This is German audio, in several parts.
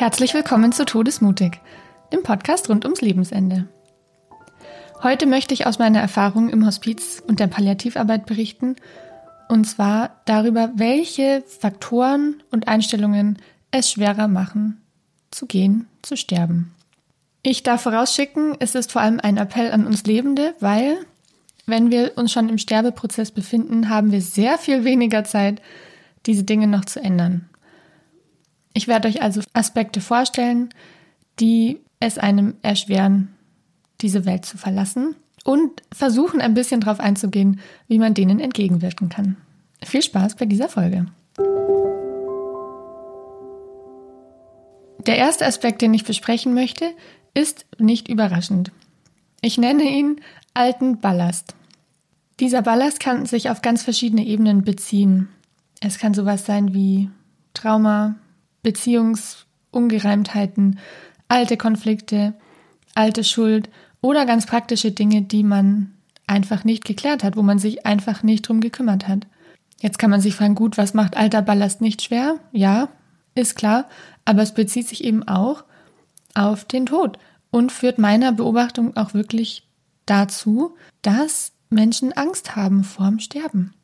Herzlich willkommen zu Todesmutig, dem Podcast rund ums Lebensende. Heute möchte ich aus meiner Erfahrung im Hospiz und der Palliativarbeit berichten, und zwar darüber, welche Faktoren und Einstellungen es schwerer machen, zu gehen, zu sterben. Ich darf vorausschicken, es ist vor allem ein Appell an uns Lebende, weil, wenn wir uns schon im Sterbeprozess befinden, haben wir sehr viel weniger Zeit, diese Dinge noch zu ändern. Ich werde euch also Aspekte vorstellen, die es einem erschweren, diese Welt zu verlassen und versuchen ein bisschen darauf einzugehen, wie man denen entgegenwirken kann. Viel Spaß bei dieser Folge. Der erste Aspekt, den ich besprechen möchte, ist nicht überraschend. Ich nenne ihn alten Ballast. Dieser Ballast kann sich auf ganz verschiedene Ebenen beziehen. Es kann sowas sein wie Trauma, Beziehungsungereimtheiten, alte Konflikte, alte Schuld oder ganz praktische Dinge, die man einfach nicht geklärt hat, wo man sich einfach nicht drum gekümmert hat. Jetzt kann man sich fragen, gut, was macht alter Ballast nicht schwer? Ja, ist klar, aber es bezieht sich eben auch auf den Tod und führt meiner Beobachtung auch wirklich dazu, dass Menschen Angst haben vorm Sterben.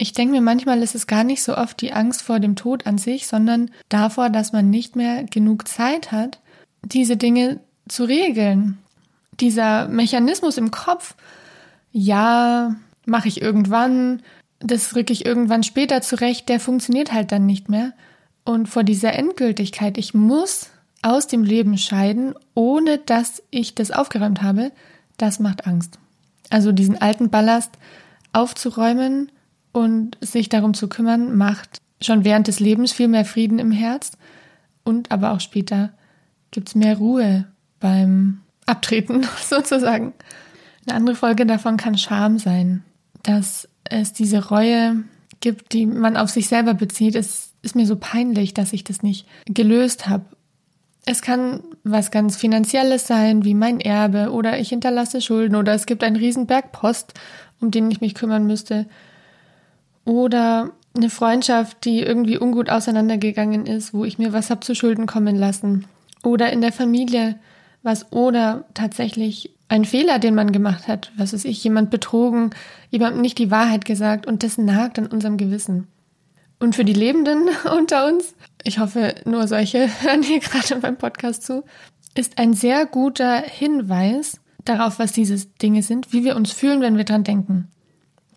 Ich denke mir manchmal ist es gar nicht so oft die Angst vor dem Tod an sich, sondern davor, dass man nicht mehr genug Zeit hat, diese Dinge zu regeln. Dieser Mechanismus im Kopf, ja, mache ich irgendwann, das rücke ich irgendwann später zurecht, der funktioniert halt dann nicht mehr. Und vor dieser Endgültigkeit, ich muss aus dem Leben scheiden, ohne dass ich das aufgeräumt habe, das macht Angst. Also diesen alten Ballast aufzuräumen und sich darum zu kümmern, macht schon während des Lebens viel mehr Frieden im Herz und aber auch später gibt es mehr Ruhe beim Abtreten sozusagen. Eine andere Folge davon kann Scham sein, dass es diese Reue gibt, die man auf sich selber bezieht. Es ist mir so peinlich, dass ich das nicht gelöst habe es kann was ganz Finanzielles sein, wie mein Erbe oder ich hinterlasse Schulden oder es gibt einen Riesenberg Post, um den ich mich kümmern müsste. Oder eine Freundschaft, die irgendwie ungut auseinandergegangen ist, wo ich mir was habe zu Schulden kommen lassen. Oder in der Familie was oder tatsächlich ein Fehler, den man gemacht hat, was weiß ich, jemand betrogen, jemandem nicht die Wahrheit gesagt und das nagt an unserem Gewissen. Und für die Lebenden unter uns, ich hoffe, nur solche hören hier gerade beim Podcast zu, ist ein sehr guter Hinweis darauf, was diese Dinge sind, wie wir uns fühlen, wenn wir dran denken.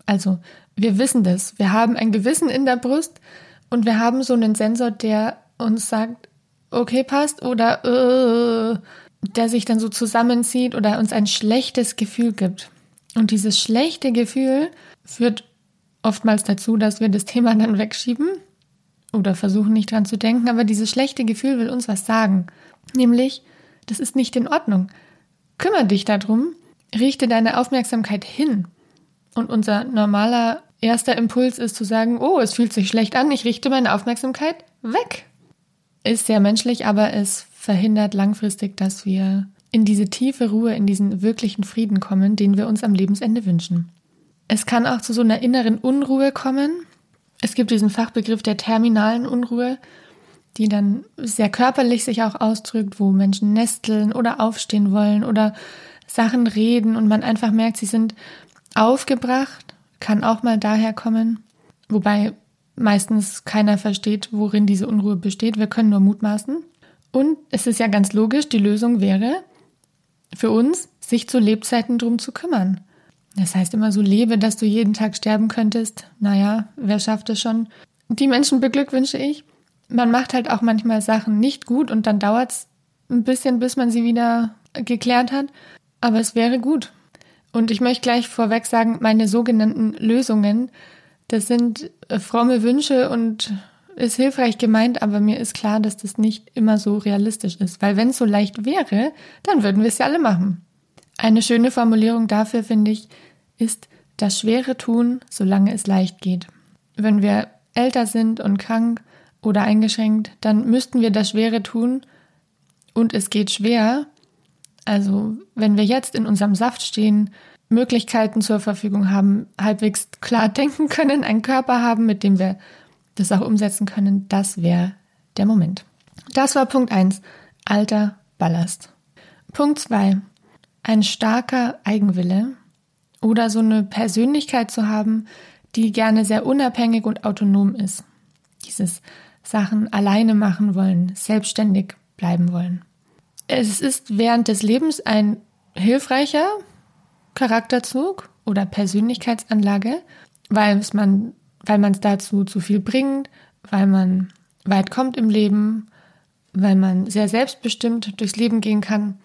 Also, wir wissen das. Wir haben ein Gewissen in der Brust und wir haben so einen Sensor, der uns sagt, okay, passt oder äh, der sich dann so zusammenzieht oder uns ein schlechtes Gefühl gibt. Und dieses schlechte Gefühl führt oftmals dazu, dass wir das Thema dann wegschieben oder versuchen nicht dran zu denken, aber dieses schlechte Gefühl will uns was sagen. Nämlich, das ist nicht in Ordnung. Kümmer dich darum, richte deine Aufmerksamkeit hin. Und unser normaler erster Impuls ist zu sagen, oh, es fühlt sich schlecht an, ich richte meine Aufmerksamkeit weg. Ist sehr menschlich, aber es verhindert langfristig, dass wir in diese tiefe Ruhe, in diesen wirklichen Frieden kommen, den wir uns am Lebensende wünschen. Es kann auch zu so einer inneren Unruhe kommen. Es gibt diesen Fachbegriff der terminalen Unruhe, die dann sehr körperlich sich auch ausdrückt, wo Menschen nesteln oder aufstehen wollen oder Sachen reden und man einfach merkt, sie sind aufgebracht, kann auch mal daher kommen, wobei meistens keiner versteht, worin diese Unruhe besteht. Wir können nur mutmaßen. Und es ist ja ganz logisch, die Lösung wäre für uns, sich zu Lebzeiten drum zu kümmern. Das heißt immer so, lebe, dass du jeden Tag sterben könntest. Naja, wer schafft es schon? Die Menschen beglückwünsche ich. Man macht halt auch manchmal Sachen nicht gut und dann dauert es ein bisschen, bis man sie wieder geklärt hat. Aber es wäre gut. Und ich möchte gleich vorweg sagen, meine sogenannten Lösungen, das sind äh, fromme Wünsche und ist hilfreich gemeint, aber mir ist klar, dass das nicht immer so realistisch ist. Weil wenn es so leicht wäre, dann würden wir es ja alle machen. Eine schöne Formulierung dafür, finde ich, ist das schwere Tun, solange es leicht geht. Wenn wir älter sind und krank oder eingeschränkt, dann müssten wir das Schwere tun und es geht schwer. Also wenn wir jetzt in unserem Saft stehen, Möglichkeiten zur Verfügung haben, halbwegs klar denken können, einen Körper haben, mit dem wir das auch umsetzen können, das wäre der Moment. Das war Punkt 1. Alter Ballast. Punkt 2. Ein starker Eigenwille oder so eine Persönlichkeit zu haben, die gerne sehr unabhängig und autonom ist. Dieses Sachen alleine machen wollen, selbstständig bleiben wollen. Es ist während des Lebens ein hilfreicher Charakterzug oder Persönlichkeitsanlage, weil es man, weil man es dazu zu viel bringt, weil man weit kommt im Leben, weil man sehr selbstbestimmt durchs Leben gehen kann.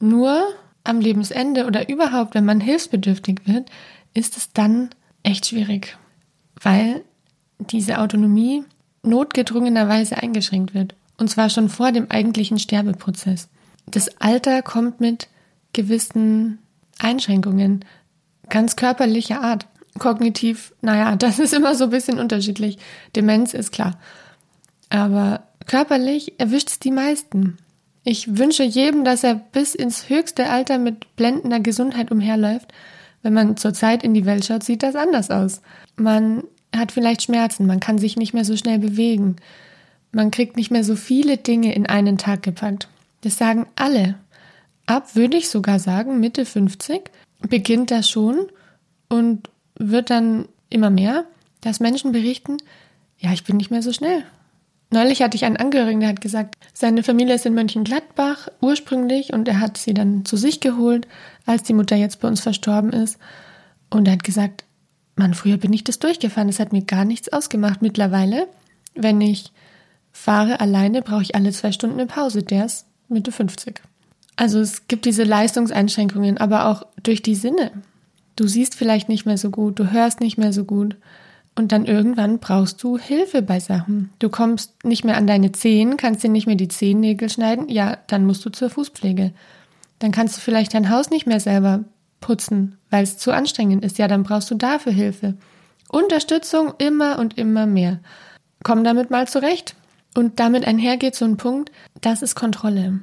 Nur am Lebensende oder überhaupt, wenn man hilfsbedürftig wird, ist es dann echt schwierig, weil diese Autonomie notgedrungenerweise eingeschränkt wird. Und zwar schon vor dem eigentlichen Sterbeprozess. Das Alter kommt mit gewissen Einschränkungen, ganz körperlicher Art. Kognitiv, naja, das ist immer so ein bisschen unterschiedlich. Demenz ist klar. Aber körperlich erwischt es die meisten. Ich wünsche jedem, dass er bis ins höchste Alter mit blendender Gesundheit umherläuft. Wenn man zurzeit in die Welt schaut, sieht das anders aus. Man hat vielleicht Schmerzen, man kann sich nicht mehr so schnell bewegen. Man kriegt nicht mehr so viele Dinge in einen Tag gepackt. Das sagen alle. Ab, würde ich sogar sagen, Mitte 50 beginnt das schon und wird dann immer mehr, dass Menschen berichten, ja, ich bin nicht mehr so schnell. Neulich hatte ich einen Angehörigen, der hat gesagt, seine Familie ist in Mönchengladbach ursprünglich und er hat sie dann zu sich geholt, als die Mutter jetzt bei uns verstorben ist. Und er hat gesagt, Mann, früher bin ich das durchgefahren, das hat mir gar nichts ausgemacht. Mittlerweile, wenn ich fahre alleine, brauche ich alle zwei Stunden eine Pause. Der ist Mitte 50. Also es gibt diese Leistungseinschränkungen, aber auch durch die Sinne. Du siehst vielleicht nicht mehr so gut, du hörst nicht mehr so gut. Und dann irgendwann brauchst du Hilfe bei Sachen. Du kommst nicht mehr an deine Zehen, kannst dir nicht mehr die Zehennägel schneiden. Ja, dann musst du zur Fußpflege. Dann kannst du vielleicht dein Haus nicht mehr selber putzen, weil es zu anstrengend ist. Ja, dann brauchst du dafür Hilfe. Unterstützung immer und immer mehr. Komm damit mal zurecht. Und damit einhergeht so ein Punkt, das ist Kontrolle.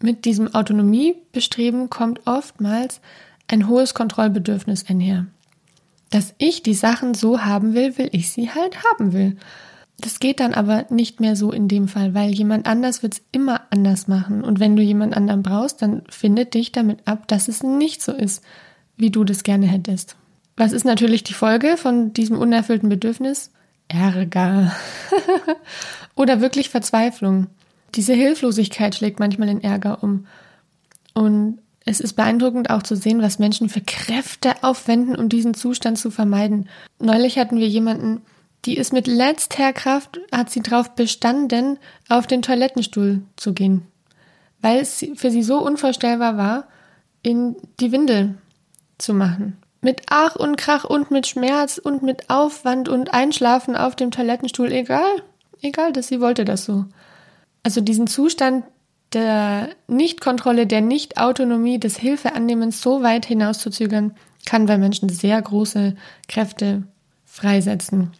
Mit diesem Autonomiebestreben kommt oftmals ein hohes Kontrollbedürfnis einher. Dass ich die Sachen so haben will, will ich sie halt haben will. Das geht dann aber nicht mehr so in dem Fall, weil jemand anders wird es immer anders machen. Und wenn du jemand anderen brauchst, dann findet dich damit ab, dass es nicht so ist, wie du das gerne hättest. Was ist natürlich die Folge von diesem unerfüllten Bedürfnis? Ärger. Oder wirklich Verzweiflung. Diese Hilflosigkeit schlägt manchmal in Ärger um. Und es ist beeindruckend auch zu sehen, was Menschen für Kräfte aufwenden, um diesen Zustand zu vermeiden. Neulich hatten wir jemanden, die ist mit letzter Kraft, hat sie darauf bestanden, auf den Toilettenstuhl zu gehen. Weil es für sie so unvorstellbar war, in die Windel zu machen. Mit Ach und Krach und mit Schmerz und mit Aufwand und Einschlafen auf dem Toilettenstuhl, egal. Egal, dass sie wollte das so. Also diesen Zustand der Nichtkontrolle, der Nichtautonomie, des Hilfeannehmens so weit hinauszuzögern, kann bei Menschen sehr große Kräfte freisetzen.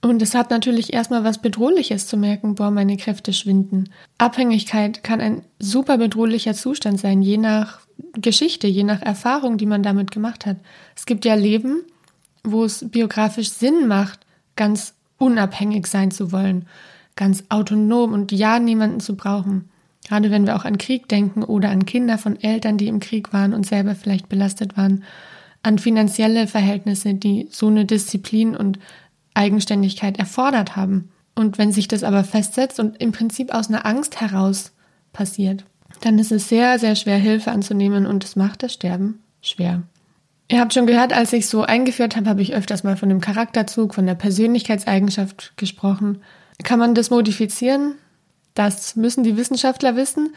Und es hat natürlich erstmal was Bedrohliches zu merken, boah, meine Kräfte schwinden. Abhängigkeit kann ein super bedrohlicher Zustand sein, je nach Geschichte, je nach Erfahrung, die man damit gemacht hat. Es gibt ja Leben, wo es biografisch Sinn macht, ganz unabhängig sein zu wollen, ganz autonom und ja niemanden zu brauchen. Gerade wenn wir auch an Krieg denken oder an Kinder von Eltern, die im Krieg waren und selber vielleicht belastet waren, an finanzielle Verhältnisse, die so eine Disziplin und Eigenständigkeit erfordert haben. Und wenn sich das aber festsetzt und im Prinzip aus einer Angst heraus passiert, dann ist es sehr, sehr schwer, Hilfe anzunehmen und es macht das Sterben schwer. Ihr habt schon gehört, als ich so eingeführt habe, habe ich öfters mal von dem Charakterzug, von der Persönlichkeitseigenschaft gesprochen. Kann man das modifizieren? Das müssen die Wissenschaftler wissen.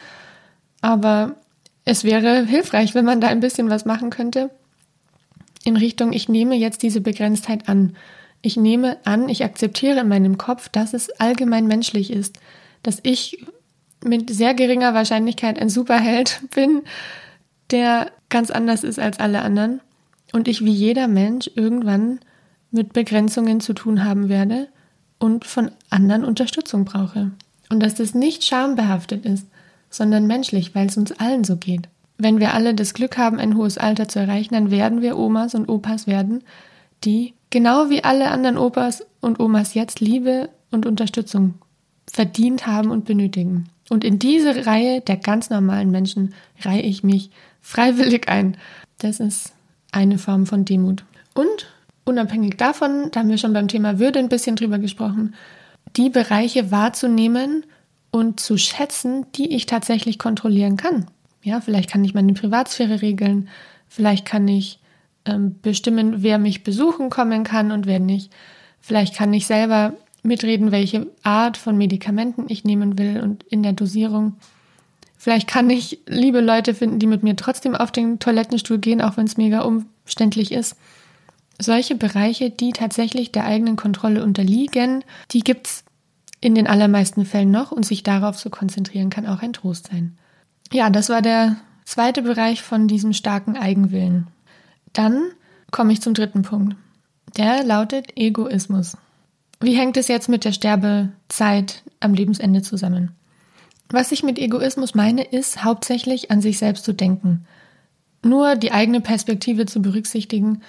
Aber es wäre hilfreich, wenn man da ein bisschen was machen könnte. In Richtung, ich nehme jetzt diese Begrenztheit an. Ich nehme an, ich akzeptiere in meinem Kopf, dass es allgemein menschlich ist, dass ich mit sehr geringer Wahrscheinlichkeit ein Superheld bin, der ganz anders ist als alle anderen und ich wie jeder Mensch irgendwann mit Begrenzungen zu tun haben werde und von anderen Unterstützung brauche. Und dass das nicht schambehaftet ist, sondern menschlich, weil es uns allen so geht. Wenn wir alle das Glück haben, ein hohes Alter zu erreichen, dann werden wir Omas und Opas werden, die genau wie alle anderen Opas und Omas jetzt Liebe und Unterstützung verdient haben und benötigen. Und in diese Reihe der ganz normalen Menschen reihe ich mich freiwillig ein. Das ist eine Form von Demut. Und unabhängig davon, da haben wir schon beim Thema Würde ein bisschen drüber gesprochen, die Bereiche wahrzunehmen und zu schätzen, die ich tatsächlich kontrollieren kann. Ja, vielleicht kann ich meine Privatsphäre regeln, vielleicht kann ich ähm, bestimmen, wer mich besuchen kommen kann und wer nicht. Vielleicht kann ich selber mitreden, welche Art von Medikamenten ich nehmen will und in der Dosierung. Vielleicht kann ich liebe Leute finden, die mit mir trotzdem auf den Toilettenstuhl gehen, auch wenn es mega umständlich ist. Solche Bereiche, die tatsächlich der eigenen Kontrolle unterliegen, die gibt es in den allermeisten Fällen noch und sich darauf zu konzentrieren, kann auch ein Trost sein. Ja, das war der zweite Bereich von diesem starken Eigenwillen. Dann komme ich zum dritten Punkt. Der lautet Egoismus. Wie hängt es jetzt mit der Sterbezeit am Lebensende zusammen? Was ich mit Egoismus meine, ist hauptsächlich an sich selbst zu denken, nur die eigene Perspektive zu berücksichtigen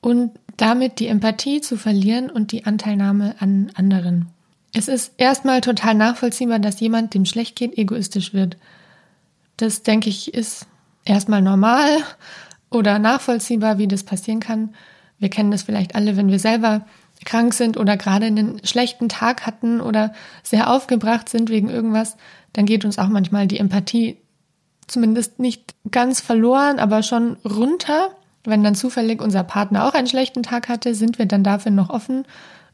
und damit die Empathie zu verlieren und die Anteilnahme an anderen. Es ist erstmal total nachvollziehbar, dass jemand, dem schlecht geht, egoistisch wird. Das, denke ich, ist erstmal normal oder nachvollziehbar, wie das passieren kann. Wir kennen das vielleicht alle, wenn wir selber krank sind oder gerade einen schlechten Tag hatten oder sehr aufgebracht sind wegen irgendwas, dann geht uns auch manchmal die Empathie zumindest nicht ganz verloren, aber schon runter. Wenn dann zufällig unser Partner auch einen schlechten Tag hatte, sind wir dann dafür noch offen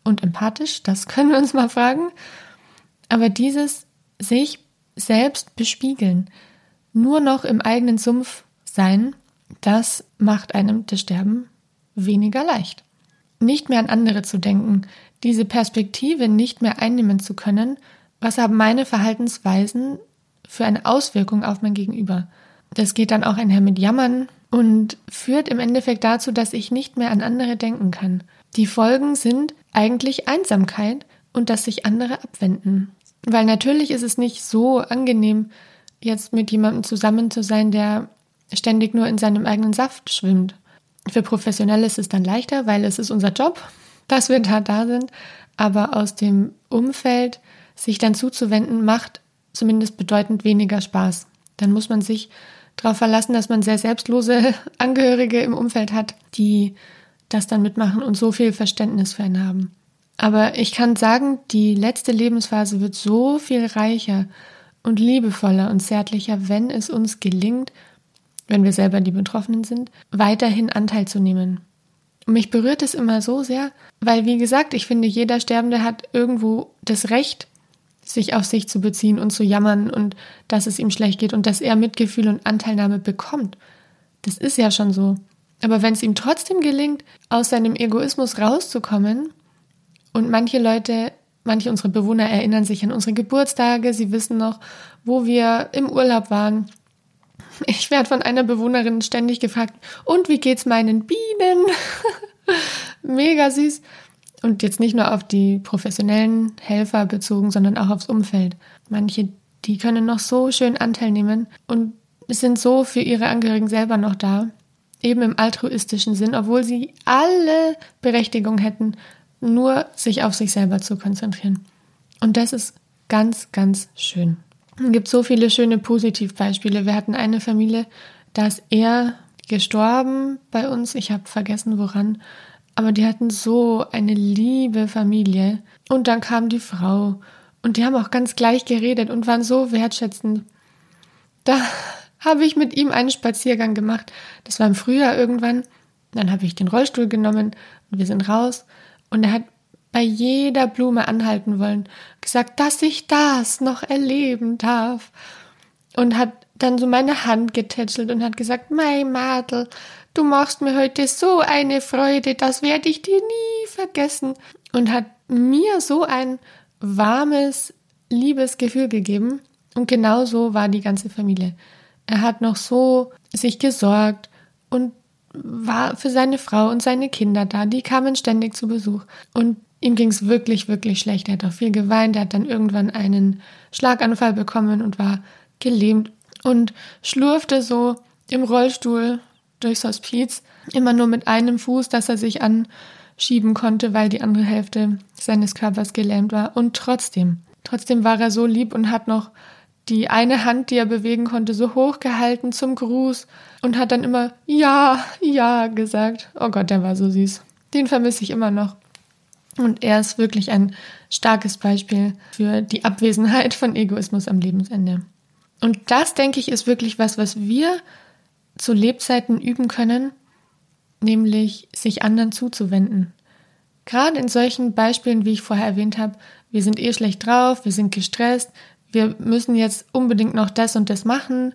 und empathisch? Das können wir uns mal fragen. Aber dieses sich selbst bespiegeln, nur noch im eigenen Sumpf sein, das macht einem das Sterben weniger leicht nicht mehr an andere zu denken, diese Perspektive nicht mehr einnehmen zu können, was haben meine Verhaltensweisen für eine Auswirkung auf mein Gegenüber? Das geht dann auch einher mit Jammern und führt im Endeffekt dazu, dass ich nicht mehr an andere denken kann. Die Folgen sind eigentlich Einsamkeit und dass sich andere abwenden. Weil natürlich ist es nicht so angenehm, jetzt mit jemandem zusammen zu sein, der ständig nur in seinem eigenen Saft schwimmt. Für Professionelle ist es dann leichter, weil es ist unser Job, dass wir da da sind. Aber aus dem Umfeld sich dann zuzuwenden, macht zumindest bedeutend weniger Spaß. Dann muss man sich darauf verlassen, dass man sehr selbstlose Angehörige im Umfeld hat, die das dann mitmachen und so viel Verständnis für einen haben. Aber ich kann sagen, die letzte Lebensphase wird so viel reicher und liebevoller und zärtlicher, wenn es uns gelingt, wenn wir selber die Betroffenen sind, weiterhin Anteil zu nehmen. Und mich berührt es immer so sehr, weil, wie gesagt, ich finde, jeder Sterbende hat irgendwo das Recht, sich auf sich zu beziehen und zu jammern und dass es ihm schlecht geht und dass er Mitgefühl und Anteilnahme bekommt. Das ist ja schon so. Aber wenn es ihm trotzdem gelingt, aus seinem Egoismus rauszukommen, und manche Leute, manche unserer Bewohner erinnern sich an unsere Geburtstage, sie wissen noch, wo wir im Urlaub waren, ich werde von einer Bewohnerin ständig gefragt, und wie geht's meinen Bienen? Mega süß. Und jetzt nicht nur auf die professionellen Helfer bezogen, sondern auch aufs Umfeld. Manche, die können noch so schön Anteil nehmen und sind so für ihre Angehörigen selber noch da. Eben im altruistischen Sinn, obwohl sie alle Berechtigung hätten, nur sich auf sich selber zu konzentrieren. Und das ist ganz, ganz schön. Es gibt so viele schöne Positivbeispiele. Wir hatten eine Familie, da ist er gestorben bei uns. Ich habe vergessen, woran. Aber die hatten so eine liebe Familie. Und dann kam die Frau. Und die haben auch ganz gleich geredet und waren so wertschätzend. Da habe ich mit ihm einen Spaziergang gemacht. Das war im Frühjahr irgendwann. Dann habe ich den Rollstuhl genommen und wir sind raus. Und er hat bei jeder Blume anhalten wollen, gesagt, dass ich das noch erleben darf. Und hat dann so meine Hand getätschelt und hat gesagt, Mei Madel, du machst mir heute so eine Freude, das werde ich dir nie vergessen. Und hat mir so ein warmes, liebes Gefühl gegeben. Und genau so war die ganze Familie. Er hat noch so sich gesorgt und war für seine Frau und seine Kinder da. Die kamen ständig zu Besuch. Und Ihm ging es wirklich, wirklich schlecht. Er hat auch viel geweint. Er hat dann irgendwann einen Schlaganfall bekommen und war gelähmt und schlurfte so im Rollstuhl durchs Hospiz, immer nur mit einem Fuß, dass er sich anschieben konnte, weil die andere Hälfte seines Körpers gelähmt war. Und trotzdem, Trotzdem war er so lieb und hat noch die eine Hand, die er bewegen konnte, so hoch gehalten zum Gruß und hat dann immer Ja, ja gesagt. Oh Gott, der war so süß. Den vermisse ich immer noch. Und er ist wirklich ein starkes Beispiel für die Abwesenheit von Egoismus am Lebensende. Und das, denke ich, ist wirklich was, was wir zu Lebzeiten üben können, nämlich sich anderen zuzuwenden. Gerade in solchen Beispielen, wie ich vorher erwähnt habe, wir sind eh schlecht drauf, wir sind gestresst, wir müssen jetzt unbedingt noch das und das machen,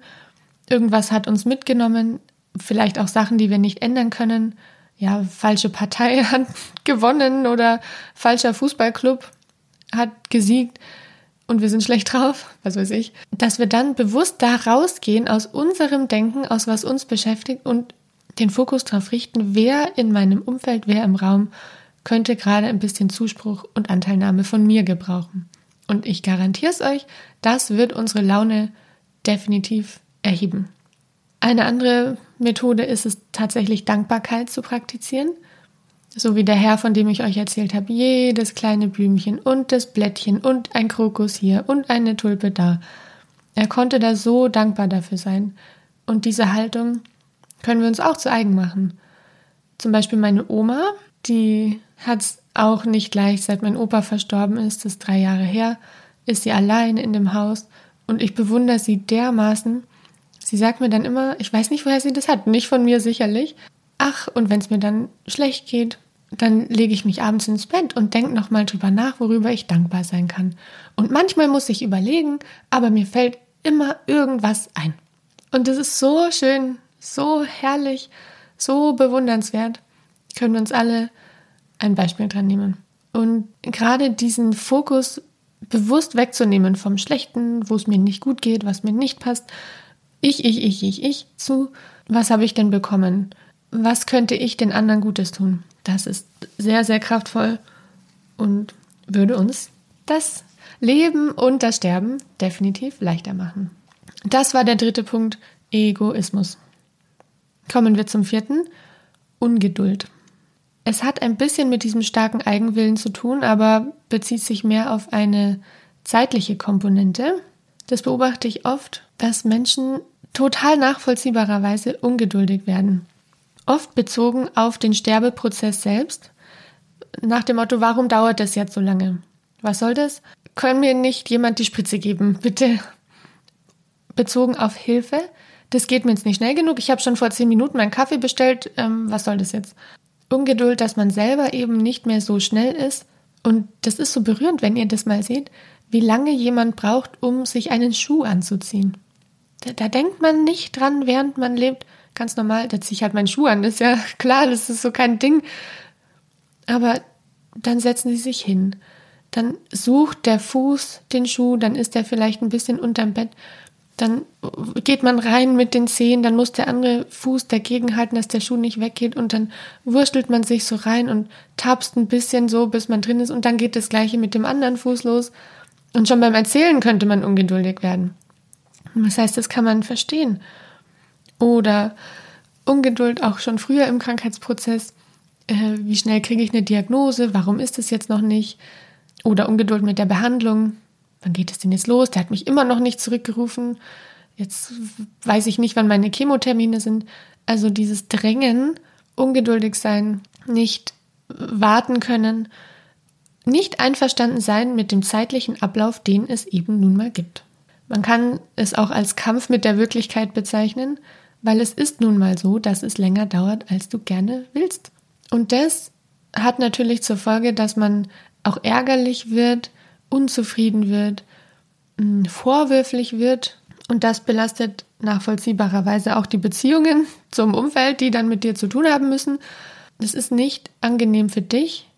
irgendwas hat uns mitgenommen, vielleicht auch Sachen, die wir nicht ändern können, ja, falsche Partei hat gewonnen oder falscher Fußballclub hat gesiegt und wir sind schlecht drauf, was weiß ich, dass wir dann bewusst da rausgehen aus unserem Denken, aus was uns beschäftigt und den Fokus darauf richten, wer in meinem Umfeld, wer im Raum könnte gerade ein bisschen Zuspruch und Anteilnahme von mir gebrauchen. Und ich garantiere es euch, das wird unsere Laune definitiv erheben. Eine andere Methode ist es tatsächlich Dankbarkeit zu praktizieren. So wie der Herr, von dem ich euch erzählt habe, jedes kleine Blümchen und das Blättchen und ein Krokus hier und eine Tulpe da. Er konnte da so dankbar dafür sein. Und diese Haltung können wir uns auch zu eigen machen. Zum Beispiel meine Oma, die hat es auch nicht leicht, seit mein Opa verstorben ist, das ist drei Jahre her, ist sie allein in dem Haus und ich bewundere sie dermaßen. Sie sagt mir dann immer, ich weiß nicht, woher sie das hat, nicht von mir sicherlich. Ach, und wenn es mir dann schlecht geht, dann lege ich mich abends ins Bett und denke nochmal drüber nach, worüber ich dankbar sein kann. Und manchmal muss ich überlegen, aber mir fällt immer irgendwas ein. Und das ist so schön, so herrlich, so bewundernswert. Können wir uns alle ein Beispiel dran nehmen. Und gerade diesen Fokus bewusst wegzunehmen vom Schlechten, wo es mir nicht gut geht, was mir nicht passt, ich, ich, ich, ich, ich, zu, was habe ich denn bekommen? Was könnte ich den anderen Gutes tun? Das ist sehr, sehr kraftvoll und würde uns das Leben und das Sterben definitiv leichter machen. Das war der dritte Punkt, Egoismus. Kommen wir zum vierten, Ungeduld. Es hat ein bisschen mit diesem starken Eigenwillen zu tun, aber bezieht sich mehr auf eine zeitliche Komponente. Das beobachte ich oft, dass Menschen total nachvollziehbarerweise ungeduldig werden. Oft bezogen auf den Sterbeprozess selbst. Nach dem Motto, warum dauert das jetzt so lange? Was soll das? Können mir nicht jemand die Spritze geben, bitte? Bezogen auf Hilfe. Das geht mir jetzt nicht schnell genug. Ich habe schon vor zehn Minuten meinen Kaffee bestellt. Ähm, was soll das jetzt? Ungeduld, dass man selber eben nicht mehr so schnell ist. Und das ist so berührend, wenn ihr das mal seht, wie lange jemand braucht, um sich einen Schuh anzuziehen. Da, da denkt man nicht dran, während man lebt. Ganz normal, da ziehe ich halt meinen Schuh an. Ist ja klar, das ist so kein Ding. Aber dann setzen sie sich hin. Dann sucht der Fuß den Schuh, dann ist er vielleicht ein bisschen unterm Bett dann geht man rein mit den Zehen, dann muss der andere Fuß dagegen halten, dass der Schuh nicht weggeht und dann wurstelt man sich so rein und tapst ein bisschen so, bis man drin ist und dann geht das gleiche mit dem anderen Fuß los und schon beim Erzählen könnte man ungeduldig werden. Das heißt, das kann man verstehen. Oder Ungeduld auch schon früher im Krankheitsprozess. Äh, wie schnell kriege ich eine Diagnose? Warum ist es jetzt noch nicht? Oder Ungeduld mit der Behandlung wann geht es denn jetzt los? Der hat mich immer noch nicht zurückgerufen. Jetzt weiß ich nicht, wann meine Chemotermine sind. Also dieses Drängen, ungeduldig sein, nicht warten können, nicht einverstanden sein mit dem zeitlichen Ablauf, den es eben nun mal gibt. Man kann es auch als Kampf mit der Wirklichkeit bezeichnen, weil es ist nun mal so, dass es länger dauert, als du gerne willst. Und das hat natürlich zur Folge, dass man auch ärgerlich wird, unzufrieden wird, mm, vorwürflich wird und das belastet nachvollziehbarerweise auch die Beziehungen zum Umfeld, die dann mit dir zu tun haben müssen. Das ist nicht angenehm für dich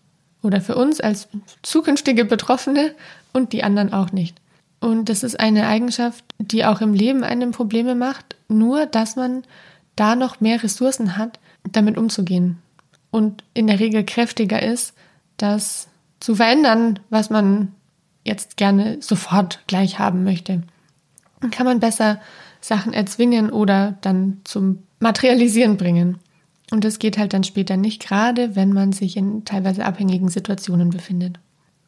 oder für uns als zukünftige Betroffene und die anderen auch nicht. Und das ist eine Eigenschaft, die auch im Leben einem Probleme macht, nur dass man da noch mehr Ressourcen hat, damit umzugehen und in der Regel kräftiger ist, das zu verändern, was man jetzt gerne sofort gleich haben möchte. Dann kann man besser Sachen erzwingen oder dann zum Materialisieren bringen. Und das geht halt dann später nicht, gerade wenn man sich in teilweise abhängigen Situationen befindet.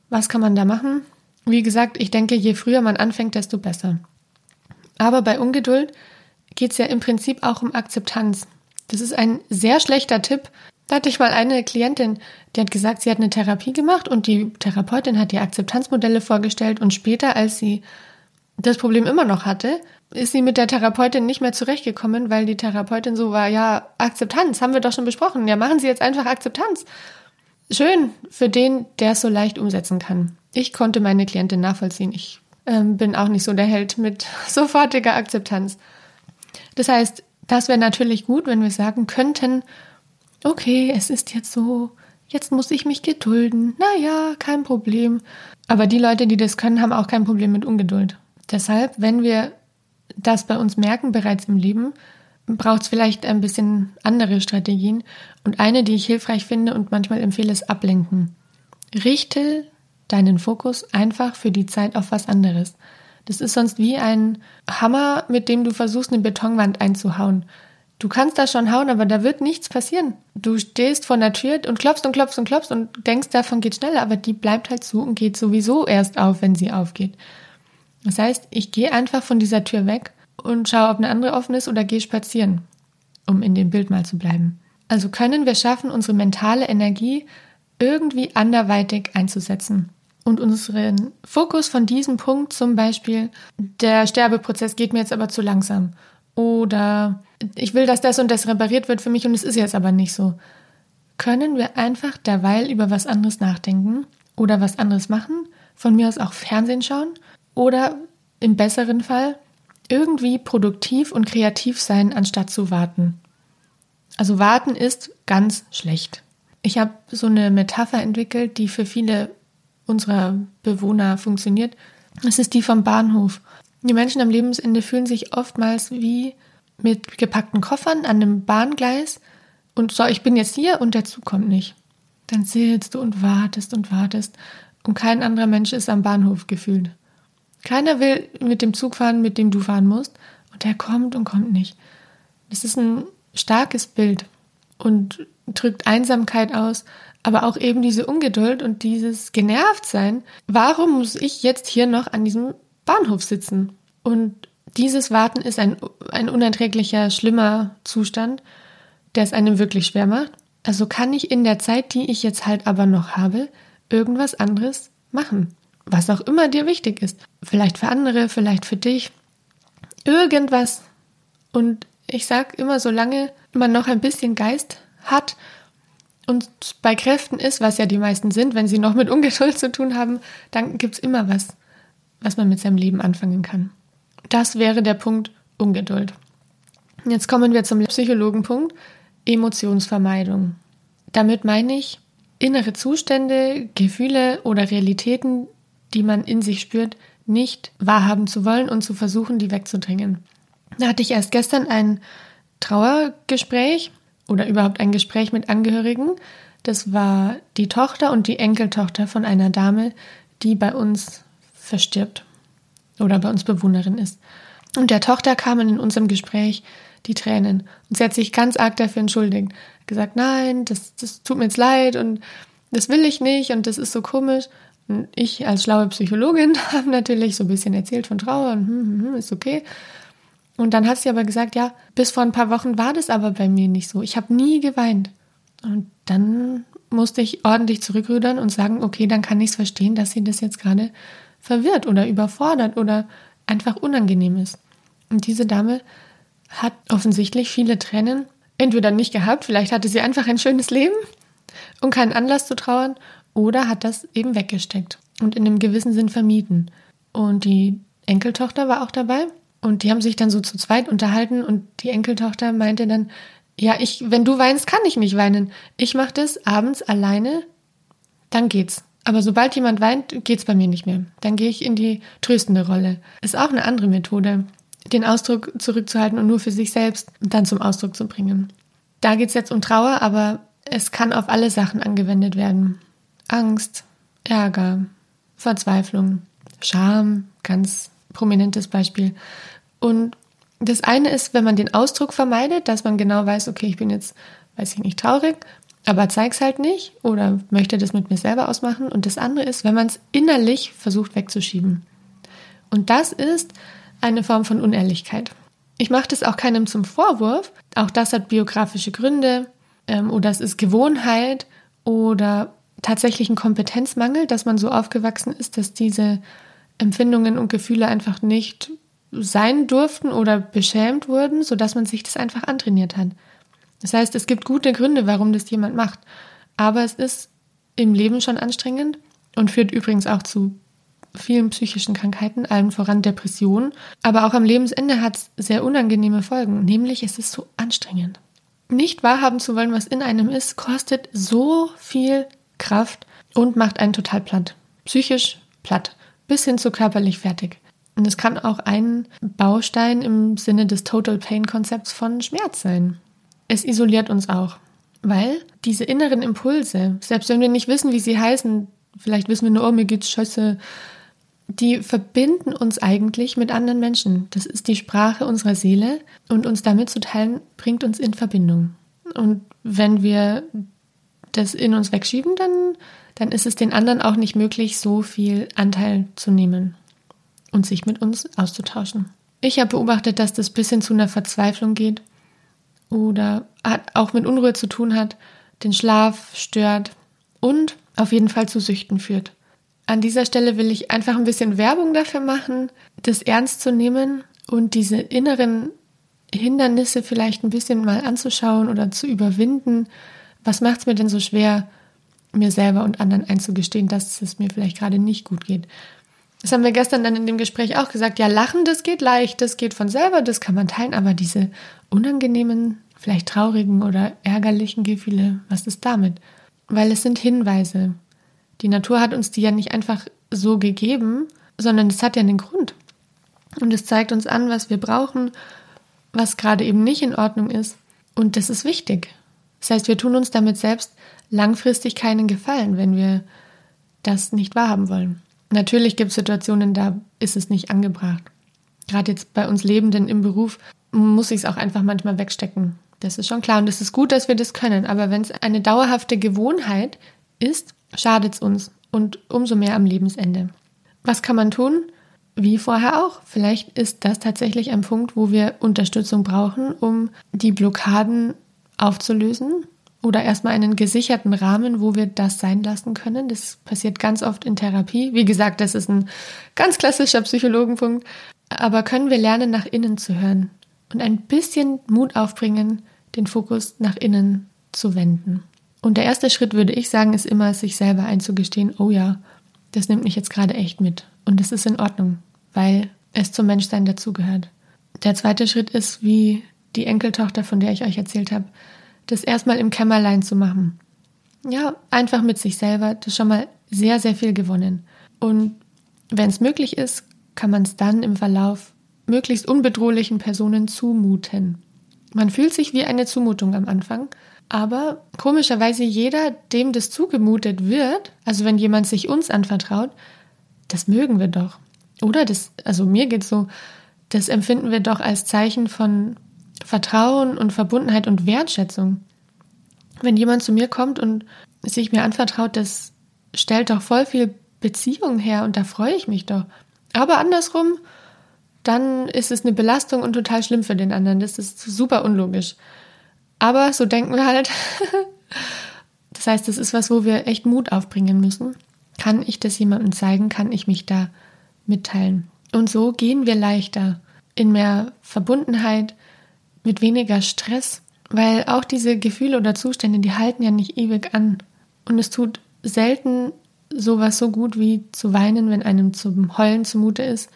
Was kann man da machen? Wie gesagt, ich denke, je früher man anfängt, desto besser. Aber bei Ungeduld geht es ja im Prinzip auch um Akzeptanz. Das ist ein sehr schlechter Tipp. Da hatte ich mal eine Klientin, die hat gesagt, sie hat eine Therapie gemacht und die Therapeutin hat ihr Akzeptanzmodelle vorgestellt und später, als sie das Problem immer noch hatte, ist sie mit der Therapeutin nicht mehr zurechtgekommen, weil die Therapeutin so war, ja, Akzeptanz, haben wir doch schon besprochen. Ja, machen Sie jetzt einfach Akzeptanz. Schön für den, der es so leicht umsetzen kann. Ich konnte meine Klientin nachvollziehen. Ich ähm, bin auch nicht so der Held mit sofortiger Akzeptanz. Das heißt, das wäre natürlich gut, wenn wir sagen könnten, okay, es ist jetzt so, jetzt muss ich mich gedulden. Naja, kein Problem. Aber die Leute, die das können, haben auch kein Problem mit Ungeduld. Deshalb, wenn wir das bei uns merken bereits im Leben, braucht es vielleicht ein bisschen andere Strategien. Und eine, die ich hilfreich finde und manchmal empfehle, ist Ablenken. Richte deinen Fokus einfach für die Zeit auf was anderes. Das ist sonst wie ein Hammer, mit dem du versuchst, eine Betonwand einzuhauen. Du kannst da schon hauen, aber da wird nichts passieren. Du stehst vor der Tür und klopfst und klopfst und klopfst und denkst, davon geht schneller, aber die bleibt halt zu und geht sowieso erst auf, wenn sie aufgeht. Das heißt, ich gehe einfach von dieser Tür weg und schaue, ob eine andere offen ist oder gehe spazieren, um in dem Bild mal zu bleiben. Also können wir schaffen, unsere mentale Energie irgendwie anderweitig einzusetzen und unseren Fokus von diesem Punkt zum Beispiel, der Sterbeprozess geht mir jetzt aber zu langsam oder ich will, dass das und das repariert wird für mich und es ist jetzt aber nicht so. Können wir einfach derweil über was anderes nachdenken oder was anderes machen, von mir aus auch Fernsehen schauen oder im besseren Fall irgendwie produktiv und kreativ sein, anstatt zu warten. Also warten ist ganz schlecht. Ich habe so eine Metapher entwickelt, die für viele unserer Bewohner funktioniert. Es ist die vom Bahnhof. Die Menschen am Lebensende fühlen sich oftmals wie mit gepackten Koffern an einem Bahngleis und so, ich bin jetzt hier und der Zug kommt nicht. Dann sitzt du und wartest und wartest und kein anderer Mensch ist am Bahnhof gefühlt. Keiner will mit dem Zug fahren, mit dem du fahren musst und der kommt und kommt nicht. Das ist ein starkes Bild und drückt Einsamkeit aus, aber auch eben diese Ungeduld und dieses Genervtsein. Warum muss ich jetzt hier noch an diesem Bahnhof sitzen? Und dieses Warten ist ein, ein unerträglicher, schlimmer Zustand, der es einem wirklich schwer macht. Also kann ich in der Zeit, die ich jetzt halt aber noch habe, irgendwas anderes machen. Was auch immer dir wichtig ist. Vielleicht für andere, vielleicht für dich. Irgendwas. Und ich sag immer, solange man noch ein bisschen Geist hat und bei Kräften ist, was ja die meisten sind, wenn sie noch mit Ungeduld zu tun haben, dann gibt es immer was, was man mit seinem Leben anfangen kann. Das wäre der Punkt Ungeduld. Jetzt kommen wir zum Psychologenpunkt Emotionsvermeidung. Damit meine ich innere Zustände, Gefühle oder Realitäten, die man in sich spürt, nicht wahrhaben zu wollen und zu versuchen, die wegzudrängen. Da hatte ich erst gestern ein Trauergespräch oder überhaupt ein Gespräch mit Angehörigen. Das war die Tochter und die Enkeltochter von einer Dame, die bei uns verstirbt oder bei uns Bewohnerin ist. Und der Tochter kamen in unserem Gespräch die Tränen. Und sie hat sich ganz arg dafür entschuldigt. Gesagt, nein, das, das tut mir jetzt leid und das will ich nicht und das ist so komisch. Und ich als schlaue Psychologin habe natürlich so ein bisschen erzählt von Trauer und hm, hm, hm, ist okay. Und dann hat sie aber gesagt, ja, bis vor ein paar Wochen war das aber bei mir nicht so. Ich habe nie geweint. Und dann musste ich ordentlich zurückrudern und sagen, okay, dann kann ich es verstehen, dass sie das jetzt gerade verwirrt oder überfordert oder einfach unangenehm ist. Und diese Dame hat offensichtlich viele Tränen entweder nicht gehabt, vielleicht hatte sie einfach ein schönes Leben und keinen Anlass zu trauern, oder hat das eben weggesteckt und in einem gewissen Sinn vermieden. Und die Enkeltochter war auch dabei und die haben sich dann so zu zweit unterhalten und die Enkeltochter meinte dann, ja, ich, wenn du weinst, kann ich nicht weinen. Ich mache das abends alleine, dann geht's. Aber sobald jemand weint, geht's bei mir nicht mehr. Dann gehe ich in die tröstende Rolle. Ist auch eine andere Methode, den Ausdruck zurückzuhalten und nur für sich selbst dann zum Ausdruck zu bringen. Da geht's jetzt um Trauer, aber es kann auf alle Sachen angewendet werden. Angst, Ärger, Verzweiflung, Scham, ganz prominentes Beispiel. Und das eine ist, wenn man den Ausdruck vermeidet, dass man genau weiß, okay, ich bin jetzt, weiß ich nicht, traurig. aber zeig's halt nicht oder möchte das mit mir selber ausmachen. Und das andere ist, wenn man es innerlich versucht wegzuschieben. Und das ist eine Form von Unehrlichkeit. Ich mache das auch keinem zum Vorwurf. Auch das hat biografische Gründe ähm, oder es ist Gewohnheit oder tatsächlich ein Kompetenzmangel, dass man so aufgewachsen ist, dass diese Empfindungen und Gefühle einfach nicht sein durften oder beschämt wurden, sodass man sich das einfach antrainiert hat. Das heißt, es gibt gute Gründe, warum das jemand macht. Aber es ist im Leben schon anstrengend und führt übrigens auch zu vielen psychischen Krankheiten, allen voran Depressionen. Aber auch am Lebensende hat es sehr unangenehme Folgen, nämlich es ist so anstrengend. Nicht wahrhaben zu wollen, was in einem ist, kostet so viel Kraft und macht einen total platt. Psychisch platt, bis hin zu körperlich fertig. Und es kann auch ein Baustein im Sinne des Total Pain Konzepts von Schmerz sein. Es isoliert uns auch, weil diese inneren Impulse, selbst wenn wir nicht wissen, wie sie heißen, vielleicht wissen wir nur, oh, mir geht's scheiße, die verbinden uns eigentlich mit anderen Menschen. Das ist die Sprache unserer Seele und uns damit zu teilen, bringt uns in Verbindung. Und wenn wir das in uns wegschieben, dann, dann ist es den anderen auch nicht möglich, so viel Anteil zu nehmen und sich mit uns auszutauschen. Ich habe beobachtet, dass das bis hin zu einer Verzweiflung geht oder auch mit Unruhe zu tun hat, den Schlaf stört und auf jeden Fall zu Süchten führt. An dieser Stelle will ich einfach ein bisschen Werbung dafür machen, das ernst zu nehmen und diese inneren Hindernisse vielleicht ein bisschen mal anzuschauen oder zu überwinden. Was macht es mir denn so schwer, mir selber und anderen einzugestehen, dass es mir vielleicht gerade nicht gut geht? Das haben wir gestern dann in dem Gespräch auch gesagt. Ja, lachen, das geht leicht, das geht von selber, das kann man teilen, aber diese unangenehmen, vielleicht traurigen oder ärgerlichen Gefühle, was ist damit? Weil es sind Hinweise. Die Natur hat uns die ja nicht einfach so gegeben, sondern es hat ja einen Grund. Und es zeigt uns an, was wir brauchen, was gerade eben nicht in Ordnung ist. Und das ist wichtig. Das heißt, wir tun uns damit selbst langfristig keinen Gefallen, wenn wir das nicht wahrhaben wollen. Natürlich gibt es Situationen, da ist es nicht angebracht. Gerade jetzt bei uns Lebenden im Beruf muss ich es auch einfach manchmal wegstecken. Das ist schon klar und es ist gut, dass wir das können. Aber wenn es eine dauerhafte Gewohnheit ist, schadet es uns und umso mehr am Lebensende. Was kann man tun? Wie vorher auch. Vielleicht ist das tatsächlich ein Punkt, wo wir Unterstützung brauchen, um die Blockaden aufzulösen oder erstmal einen gesicherten Rahmen, wo wir das sein lassen können. Das passiert ganz oft in Therapie. Wie gesagt, das ist ein ganz klassischer Psychologenpunkt. Aber können wir lernen, nach innen zu hören und ein bisschen Mut aufbringen, den Fokus nach innen zu wenden. Und der erste Schritt, würde ich sagen, ist immer, sich selber einzugestehen, oh ja, das nimmt mich jetzt gerade echt mit. Und das ist in Ordnung, weil es zum Menschsein dazugehört. Der zweite Schritt ist, wie die Enkeltochter, von der ich euch erzählt habe, das erstmal im Kämmerlein zu machen. Ja, einfach mit sich selber, das ist schon mal sehr, sehr viel gewonnen. Und wenn es möglich ist, kann man es dann im Verlauf möglichst unbedrohlichen Personen zumuten. Man fühlt sich wie eine Zumutung am Anfang, aber komischerweise jeder, dem das zugemutet wird, also wenn jemand sich uns anvertraut, das mögen wir doch. Oder das, also mir geht's so, das empfinden wir doch als Zeichen von Vertrauen und Verbundenheit und Wertschätzung. Wenn jemand zu mir kommt und sich mir anvertraut, das stellt doch voll viel Beziehung her und da freue ich mich doch. Aber andersrum, dann ist es eine Belastung und total schlimm für den anderen. Das ist super unlogisch. Aber so denken wir halt. das heißt, das ist was, wo wir echt Mut aufbringen müssen. Kann ich das jemandem zeigen? Kann ich mich da mitteilen? Und so gehen wir leichter in mehr Verbundenheit, mit weniger Stress, weil auch diese Gefühle oder Zustände, die halten ja nicht ewig an. Und es tut selten sowas so gut wie zu weinen, wenn einem zum Heulen zumute ist,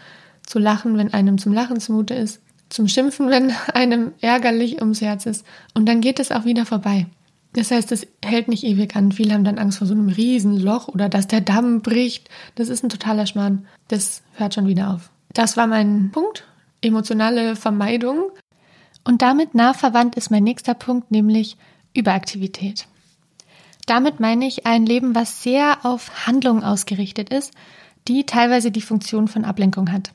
zu lachen, wenn einem zum Lachen zumute ist, zum Schimpfen, wenn einem ärgerlich ums Herz ist. Und dann geht es auch wieder vorbei. Das heißt, es hält nicht ewig an. Viele haben dann Angst vor so einem Riesenloch oder dass der Damm bricht. Das ist ein totaler Schmarrn. Das hört schon wieder auf. Das war mein Punkt. Emotionale Vermeidung. Und damit nah verwandt ist mein nächster Punkt, nämlich Überaktivität. Damit meine ich ein Leben, was sehr auf Handlungen ausgerichtet ist, die teilweise die Funktion von Ablenkung hat.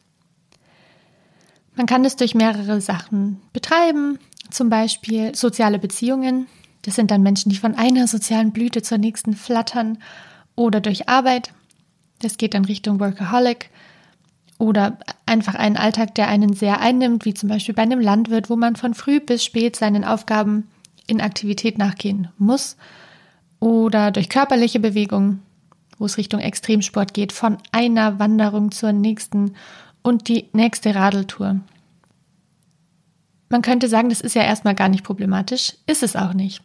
Man kann es durch mehrere Sachen betreiben, zum Beispiel soziale Beziehungen, Das sind dann Menschen, die von einer sozialen Blüte zur nächsten flattern oder durch Arbeit. Das geht dann Richtung Workaholic oder einfach einen Alltag, der einen sehr einnimmt, wie zum Beispiel bei einem Landwirt, wo man von früh bis spät seinen Aufgaben in Aktivität nachgehen muss. Oder durch körperliche Bewegung, wo es Richtung Extremsport geht, von einer Wanderung zur nächsten und die nächste Radeltour. Man könnte sagen, das ist ja erstmal gar nicht problematisch, ist es auch nicht.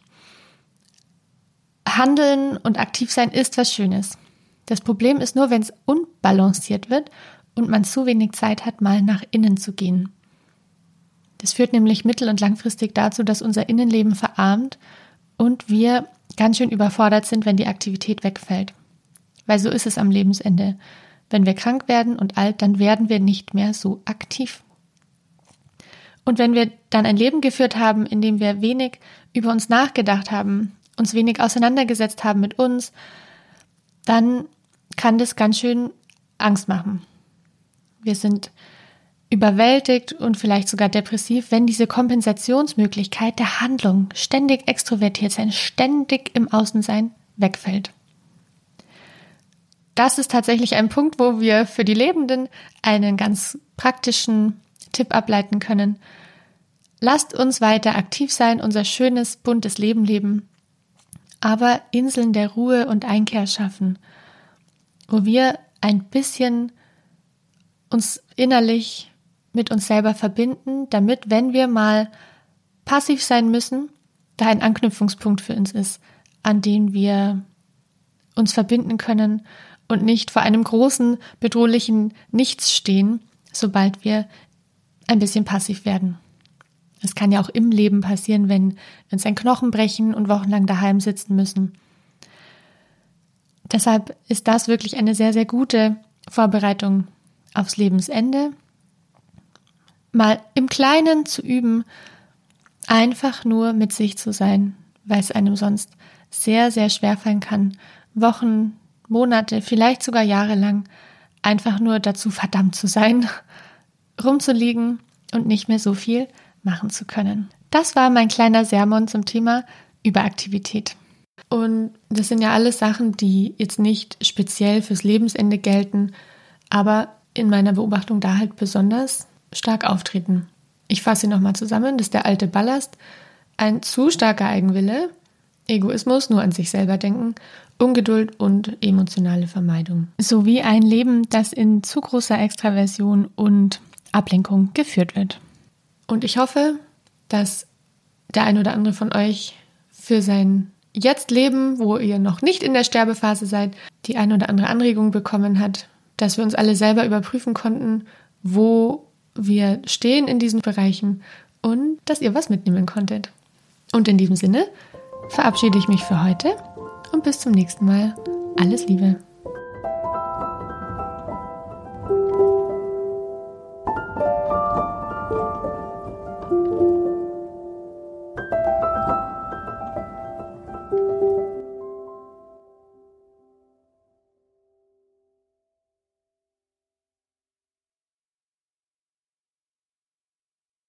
Handeln und aktiv sein ist was Schönes. Das Problem ist nur, wenn es unbalanciert wird und man zu wenig Zeit hat, mal nach innen zu gehen. Das führt nämlich mittel- und langfristig dazu, dass unser Innenleben verarmt und wir ganz schön überfordert sind, wenn die Aktivität wegfällt. Weil so ist es am Lebensende. Wenn wir krank werden und alt, dann werden wir nicht mehr so aktiv. Und wenn wir dann ein Leben geführt haben, in dem wir wenig über uns nachgedacht haben, uns wenig auseinandergesetzt haben mit uns, dann kann das ganz schön Angst machen. Wir sind überwältigt und vielleicht sogar depressiv, wenn diese Kompensationsmöglichkeit der Handlung, ständig extrovertiert sein, ständig im Außensein wegfällt. Das ist tatsächlich ein Punkt, wo wir für die Lebenden einen ganz praktischen Tipp ableiten können. Lasst uns weiter aktiv sein, unser schönes, buntes Leben leben, aber Inseln der Ruhe und Einkehr schaffen, wo wir ein bisschen uns innerlich mit uns selber verbinden, damit, wenn wir mal passiv sein müssen, da ein Anknüpfungspunkt für uns ist, an den wir uns verbinden können und nicht vor einem großen, bedrohlichen Nichts stehen, sobald wir ein bisschen passiv werden. Es kann ja auch im Leben passieren, wenn uns ein Knochen brechen und wochenlang daheim sitzen müssen. Deshalb ist das wirklich eine sehr, sehr gute Vorbereitung aufs Lebensende mal im Kleinen zu üben, einfach nur mit sich zu sein, weil es einem sonst sehr, sehr schwer fallen kann, Wochen, Monate, vielleicht sogar Jahre lang einfach nur dazu verdammt zu sein, rumzuliegen und nicht mehr so viel machen zu können. Das war mein kleiner Sermon zum Thema Überaktivität. Und das sind ja alles Sachen, die jetzt nicht speziell fürs Lebensende gelten, aber in meiner Beobachtung da halt besonders stark auftreten. Ich fasse nochmal zusammen, das ist der alte Ballast, ein zu starker Eigenwille, Egoismus, nur an sich selber denken, Ungeduld und emotionale Vermeidung. Sowie ein Leben, das in zu großer Extraversion und Ablenkung geführt wird. Und ich hoffe, dass der ein oder andere von euch für sein Jetzt-Leben, wo ihr noch nicht in der Sterbephase seid, die ein oder andere Anregung bekommen hat, dass wir uns alle selber überprüfen konnten, wo wir stehen in diesen Bereichen und dass ihr was mitnehmen konntet. Und in diesem Sinne verabschiede ich mich für heute und bis zum nächsten Mal. Alles Liebe.